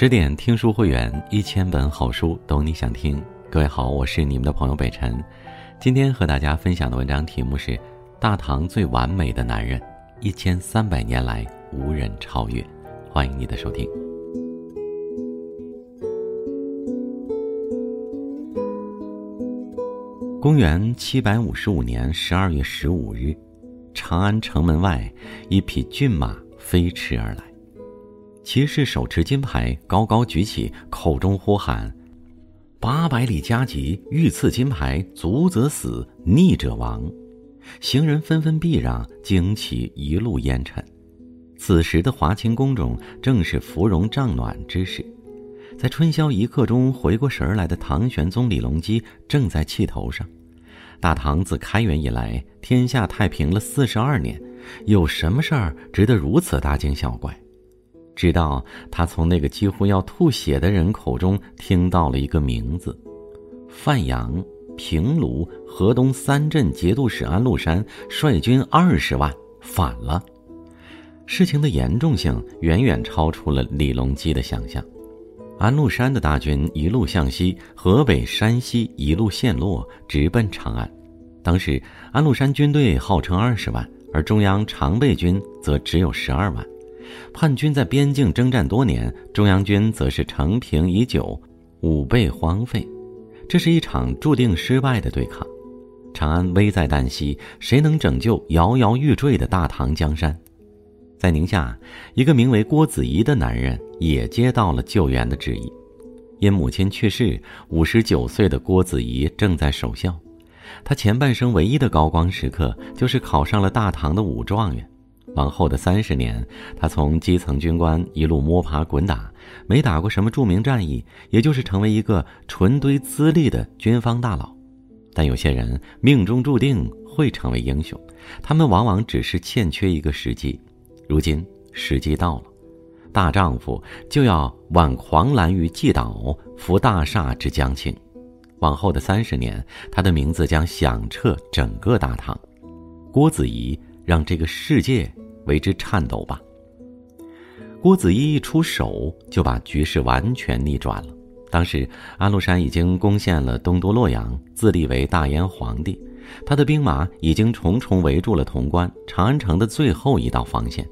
十点听书会员，一千本好书，懂你想听。各位好，我是你们的朋友北辰。今天和大家分享的文章题目是《大唐最完美的男人》，一千三百年来无人超越。欢迎你的收听。公元七百五十五年十二月十五日，长安城门外，一匹骏马飞驰而来。骑士手持金牌，高高举起，口中呼喊：“八百里加急，欲赐金牌，足则死，逆者亡。”行人纷纷避让，惊起一路烟尘。此时的华清宫中正是芙蓉帐暖之时，在春宵一刻钟回过神儿来的唐玄宗李隆基正在气头上。大唐自开元以来，天下太平了四十二年，有什么事儿值得如此大惊小怪？直到他从那个几乎要吐血的人口中听到了一个名字：范阳、平卢、河东三镇节度使安禄山率军二十万反了。事情的严重性远远超出了李隆基的想象。安禄山的大军一路向西，河北、山西一路陷落，直奔长安。当时安禄山军队号称二十万，而中央常备军则只有十二万。叛军在边境征战多年，中央军则是成平已久，武备荒废。这是一场注定失败的对抗。长安危在旦夕，谁能拯救摇摇欲坠的大唐江山？在宁夏，一个名为郭子仪的男人也接到了救援的旨意。因母亲去世，五十九岁的郭子仪正在守孝。他前半生唯一的高光时刻，就是考上了大唐的武状元。往后的三十年，他从基层军官一路摸爬滚打，没打过什么著名战役，也就是成为一个纯堆资历的军方大佬。但有些人命中注定会成为英雄，他们往往只是欠缺一个时机。如今时机到了，大丈夫就要挽狂澜于既倒，扶大厦之将倾。往后的三十年，他的名字将响彻整个大唐。郭子仪让这个世界。为之颤抖吧。郭子仪一出手，就把局势完全逆转了。当时安禄山已经攻陷了东都洛阳，自立为大燕皇帝，他的兵马已经重重围住了潼关长安城的最后一道防线。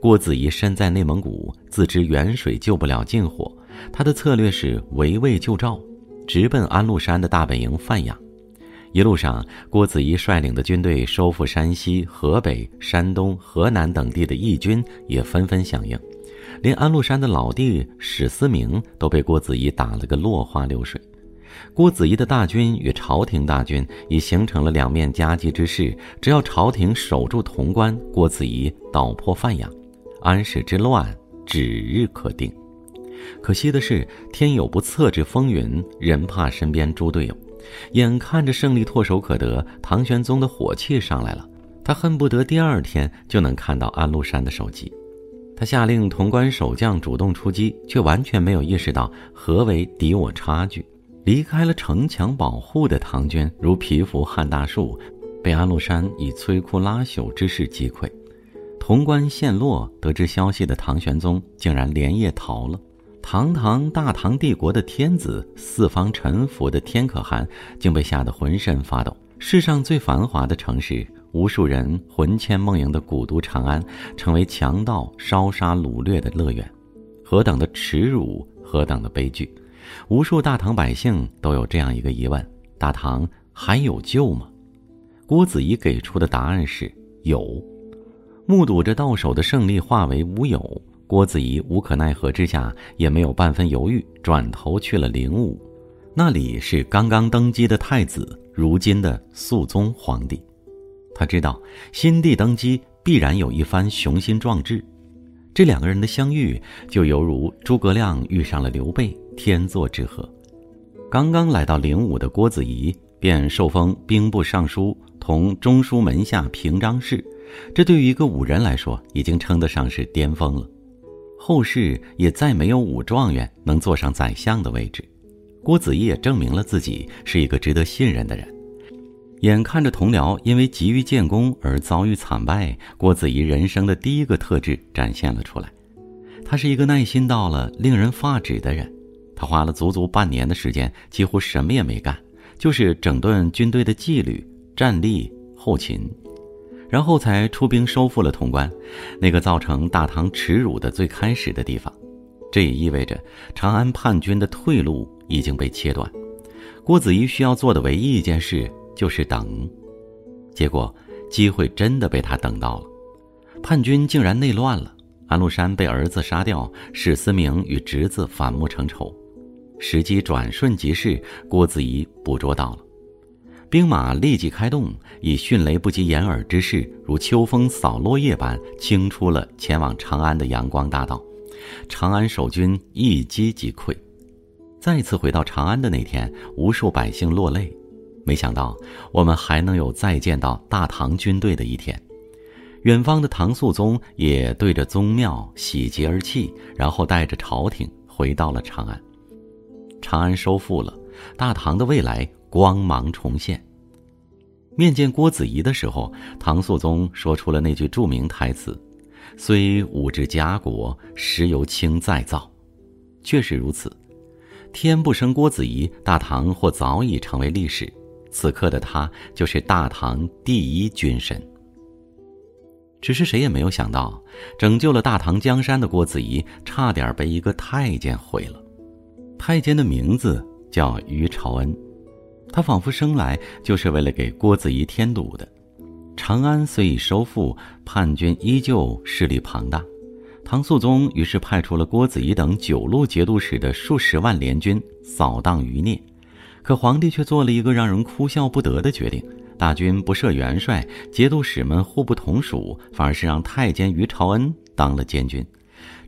郭子仪身在内蒙古，自知远水救不了近火，他的策略是围魏救赵，直奔安禄山的大本营范阳。一路上，郭子仪率领的军队收复山西、河北、山东、河南等地的义军也纷纷响应，连安禄山的老弟史思明都被郭子仪打了个落花流水。郭子仪的大军与朝廷大军已形成了两面夹击之势，只要朝廷守住潼关，郭子仪捣破范阳，安史之乱指日可定。可惜的是，天有不测之风云，人怕身边猪队友。眼看着胜利唾手可得，唐玄宗的火气上来了。他恨不得第二天就能看到安禄山的首级。他下令潼关守将主动出击，却完全没有意识到何为敌我差距。离开了城墙保护的唐军如蚍蜉撼大树，被安禄山以摧枯拉朽之势击溃。潼关陷落，得知消息的唐玄宗竟然连夜逃了。堂堂大唐帝国的天子，四方臣服的天可汗，竟被吓得浑身发抖。世上最繁华的城市，无数人魂牵梦萦的古都长安，成为强盗烧杀掳掠的乐园，何等的耻辱，何等的悲剧！无数大唐百姓都有这样一个疑问：大唐还有救吗？郭子仪给出的答案是有。目睹着到手的胜利化为乌有。郭子仪无可奈何之下，也没有半分犹豫，转头去了灵武，那里是刚刚登基的太子，如今的肃宗皇帝。他知道新帝登基必然有一番雄心壮志，这两个人的相遇就犹如诸葛亮遇上了刘备，天作之合。刚刚来到灵武的郭子仪便受封兵部尚书，同中书门下平章事，这对于一个武人来说，已经称得上是巅峰了。后世也再没有武状元能坐上宰相的位置，郭子仪也证明了自己是一个值得信任的人。眼看着同僚因为急于建功而遭遇惨败，郭子仪人生的第一个特质展现了出来。他是一个耐心到了令人发指的人。他花了足足半年的时间，几乎什么也没干，就是整顿军队的纪律、战力、后勤，然后才出兵收复了潼关，那个造成大唐耻辱的最开始的地方。这也意味着长安叛军的退路已经被切断。郭子仪需要做的唯一一件事就是等。结果，机会真的被他等到了，叛军竟然内乱了。安禄山被儿子杀掉，史思明与侄子反目成仇。时机转瞬即逝，郭子仪捕捉到了，兵马立即开动，以迅雷不及掩耳之势，如秋风扫落叶般清出了前往长安的阳光大道。长安守军一击即溃。再次回到长安的那天，无数百姓落泪，没想到我们还能有再见到大唐军队的一天。远方的唐肃宗也对着宗庙喜极而泣，然后带着朝廷回到了长安。长安收复了，大唐的未来光芒重现。面见郭子仪的时候，唐肃宗说出了那句著名台词：“虽武之家国，实由卿再造。”确实如此，天不生郭子仪，大唐或早已成为历史。此刻的他，就是大唐第一军神。只是谁也没有想到，拯救了大唐江山的郭子仪，差点被一个太监毁了。太监的名字叫于朝恩，他仿佛生来就是为了给郭子仪添堵的。长安虽已收复，叛军依旧势力庞大。唐肃宗于是派出了郭子仪等九路节度使的数十万联军扫荡余孽，可皇帝却做了一个让人哭笑不得的决定：大军不设元帅，节度使们互不同属，反而是让太监于朝恩当了监军。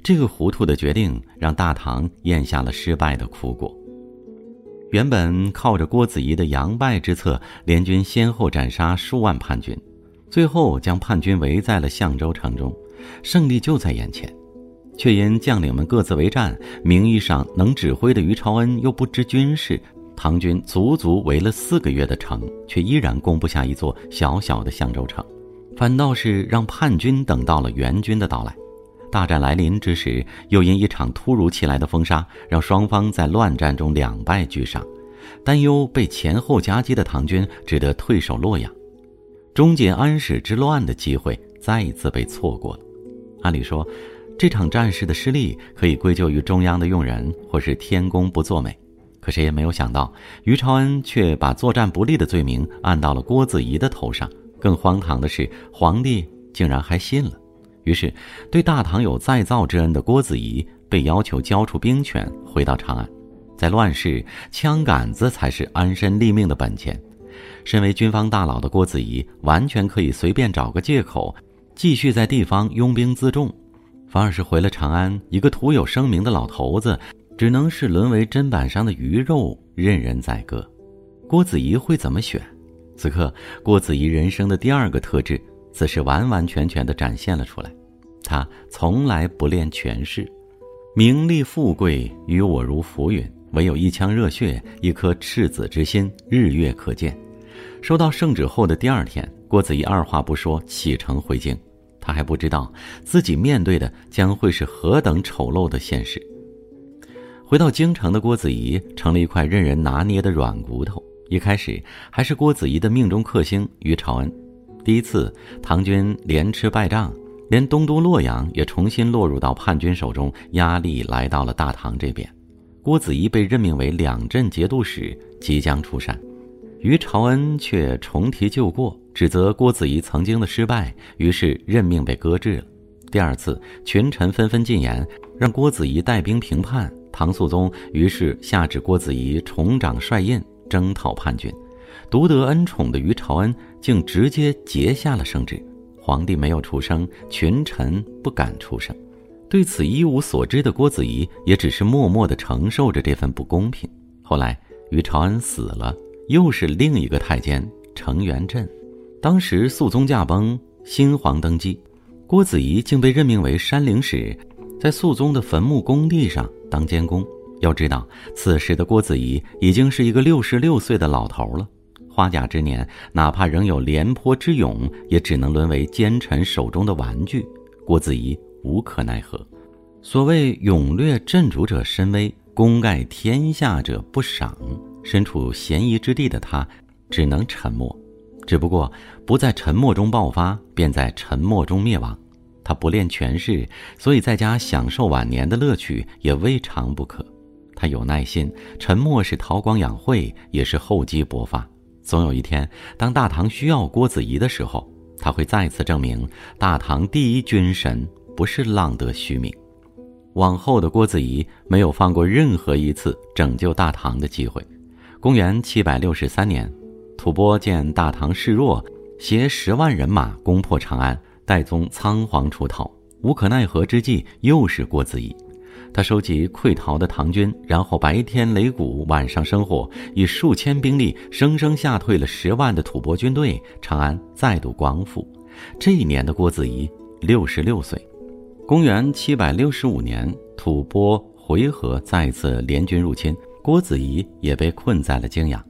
这个糊涂的决定让大唐咽下了失败的苦果。原本靠着郭子仪的扬败之策，联军先后斩杀数万叛军，最后将叛军围在了象州城中，胜利就在眼前，却因将领们各自为战，名义上能指挥的于朝恩又不知军事，唐军足足围了四个月的城，却依然攻不下一座小小的象州城，反倒是让叛军等到了援军的到来。大战来临之时，又因一场突如其来的风沙，让双方在乱战中两败俱伤。担忧被前后夹击的唐军只得退守洛阳，终结安史之乱的机会再一次被错过了。按理说，这场战事的失利可以归咎于中央的用人，或是天公不作美。可谁也没有想到，于朝恩却把作战不利的罪名按到了郭子仪的头上。更荒唐的是，皇帝竟然还信了。于是，对大唐有再造之恩的郭子仪被要求交出兵权，回到长安。在乱世，枪杆子才是安身立命的本钱。身为军方大佬的郭子仪，完全可以随便找个借口，继续在地方拥兵自重。反而是回了长安，一个徒有声名的老头子，只能是沦为砧板上的鱼肉，任人宰割。郭子仪会怎么选？此刻，郭子仪人生的第二个特质，此时完完全全的展现了出来。他从来不恋权势，名利富贵与我如浮云，唯有一腔热血，一颗赤子之心，日月可见。收到圣旨后的第二天，郭子仪二话不说启程回京。他还不知道自己面对的将会是何等丑陋的现实。回到京城的郭子仪成了一块任人拿捏的软骨头。一开始还是郭子仪的命中克星于朝恩。第一次唐军连吃败仗。连东都洛阳也重新落入到叛军手中，压力来到了大唐这边。郭子仪被任命为两镇节度使，即将出山。于朝恩却重提旧过，指责郭子仪曾经的失败，于是任命被搁置了。第二次，群臣纷纷进言，让郭子仪带兵平叛。唐肃宗于是下旨郭子仪重掌帅印，征讨叛军。独得恩宠的于朝恩竟直接结下了圣旨。皇帝没有出声，群臣不敢出声，对此一无所知的郭子仪也只是默默地承受着这份不公平。后来于朝恩死了，又是另一个太监程元振。当时肃宗驾崩，新皇登基，郭子仪竟被任命为山陵使，在肃宗的坟墓工地上当监工。要知道，此时的郭子仪已经是一个六十六岁的老头了。花甲之年，哪怕仍有廉颇之勇，也只能沦为奸臣手中的玩具。郭子仪无可奈何。所谓勇略震主者深微，功盖天下者不赏。身处嫌疑之地的他，只能沉默。只不过不在沉默中爆发，便在沉默中灭亡。他不恋权势，所以在家享受晚年的乐趣也未尝不可。他有耐心，沉默是韬光养晦，也是厚积薄发。总有一天，当大唐需要郭子仪的时候，他会再次证明大唐第一军神不是浪得虚名。往后的郭子仪没有放过任何一次拯救大唐的机会。公元七百六十三年，吐蕃见大唐势弱，携十万人马攻破长安。戴宗仓皇出逃，无可奈何之际，又是郭子仪。他收集溃逃的唐军，然后白天擂鼓，晚上生火，以数千兵力生生吓退了十万的吐蕃军队，长安再度光复。这一年的郭子仪六十六岁。公元七百六十五年，吐蕃回纥再次联军入侵，郭子仪也被困在了泾阳。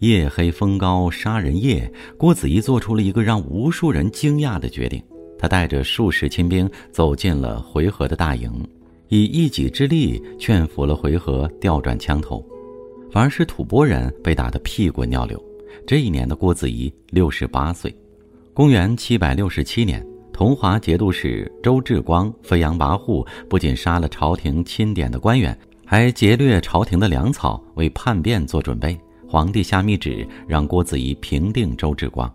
夜黑风高杀人夜，郭子仪做出了一个让无数人惊讶的决定。他带着数十亲兵走进了回纥的大营，以一己之力劝服了回纥调转枪头，反而是吐蕃人被打得屁滚尿流。这一年的郭子仪六十八岁。公元七百六十七年，同华节度使周志光飞扬跋扈，不仅杀了朝廷钦点的官员，还劫掠朝廷的粮草，为叛变做准备。皇帝下密旨，让郭子仪平定周志光。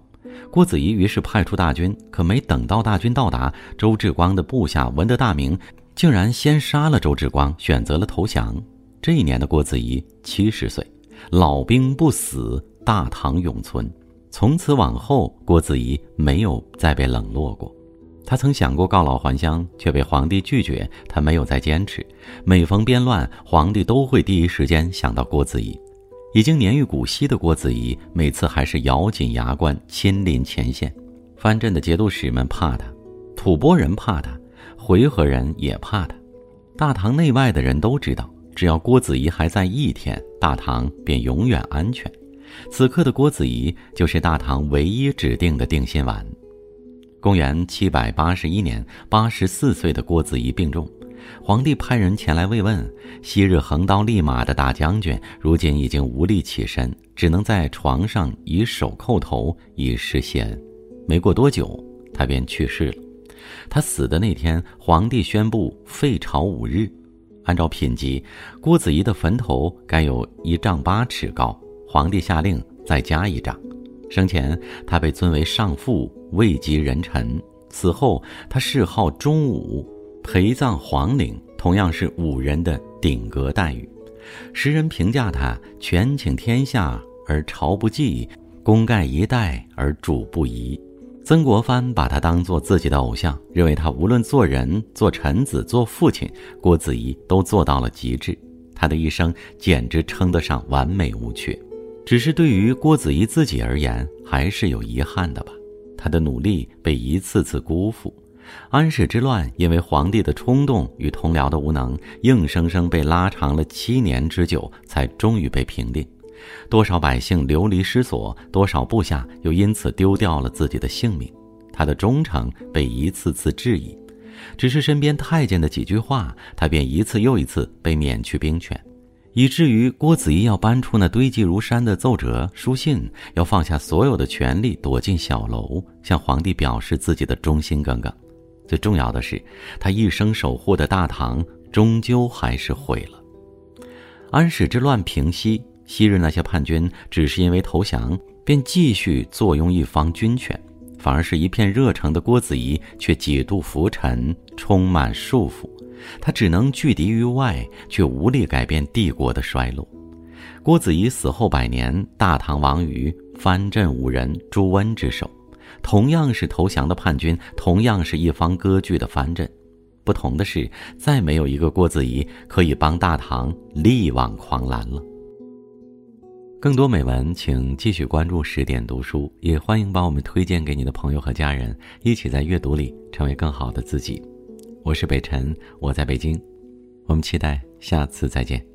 郭子仪于是派出大军，可没等到大军到达，周志光的部下闻得大名，竟然先杀了周志光，选择了投降。这一年的郭子仪七十岁，老兵不死，大唐永存。从此往后，郭子仪没有再被冷落过。他曾想过告老还乡，却被皇帝拒绝。他没有再坚持。每逢边乱，皇帝都会第一时间想到郭子仪。已经年逾古稀的郭子仪，每次还是咬紧牙关亲临前线。藩镇的节度使们怕他，吐蕃人怕他，回纥人也怕他。大唐内外的人都知道，只要郭子仪还在一天，大唐便永远安全。此刻的郭子仪就是大唐唯一指定的定心丸。公元七百八十一年，八十四岁的郭子仪病重。皇帝派人前来慰问，昔日横刀立马的大将军，如今已经无力起身，只能在床上以手叩头以示谢恩。没过多久，他便去世了。他死的那天，皇帝宣布废朝五日。按照品级，郭子仪的坟头该有一丈八尺高，皇帝下令再加一丈。生前，他被尊为上父，位极人臣。死后，他谥号忠武。陪葬皇陵，同样是武人的顶格待遇。时人评价他权倾天下而朝不忌，功盖一代而主不疑。曾国藩把他当做自己的偶像，认为他无论做人、做臣子、做父亲，郭子仪都做到了极致。他的一生简直称得上完美无缺。只是对于郭子仪自己而言，还是有遗憾的吧。他的努力被一次次辜负。安史之乱因为皇帝的冲动与同僚的无能，硬生生被拉长了七年之久，才终于被平定。多少百姓流离失所，多少部下又因此丢掉了自己的性命。他的忠诚被一次次质疑，只是身边太监的几句话，他便一次又一次被免去兵权，以至于郭子仪要搬出那堆积如山的奏折书信，要放下所有的权利，躲进小楼，向皇帝表示自己的忠心耿耿。最重要的是，他一生守护的大唐终究还是毁了。安史之乱平息，昔日那些叛军只是因为投降，便继续坐拥一方军权，反而是一片热诚的郭子仪却几度浮沉，充满束缚。他只能拒敌于外，却无力改变帝国的衰落。郭子仪死后百年，大唐亡于藩镇五人朱温之手。同样是投降的叛军，同样是一方割据的藩镇，不同的是，再没有一个郭子仪可以帮大唐力挽狂澜了。更多美文，请继续关注十点读书，也欢迎把我们推荐给你的朋友和家人，一起在阅读里成为更好的自己。我是北辰，我在北京，我们期待下次再见。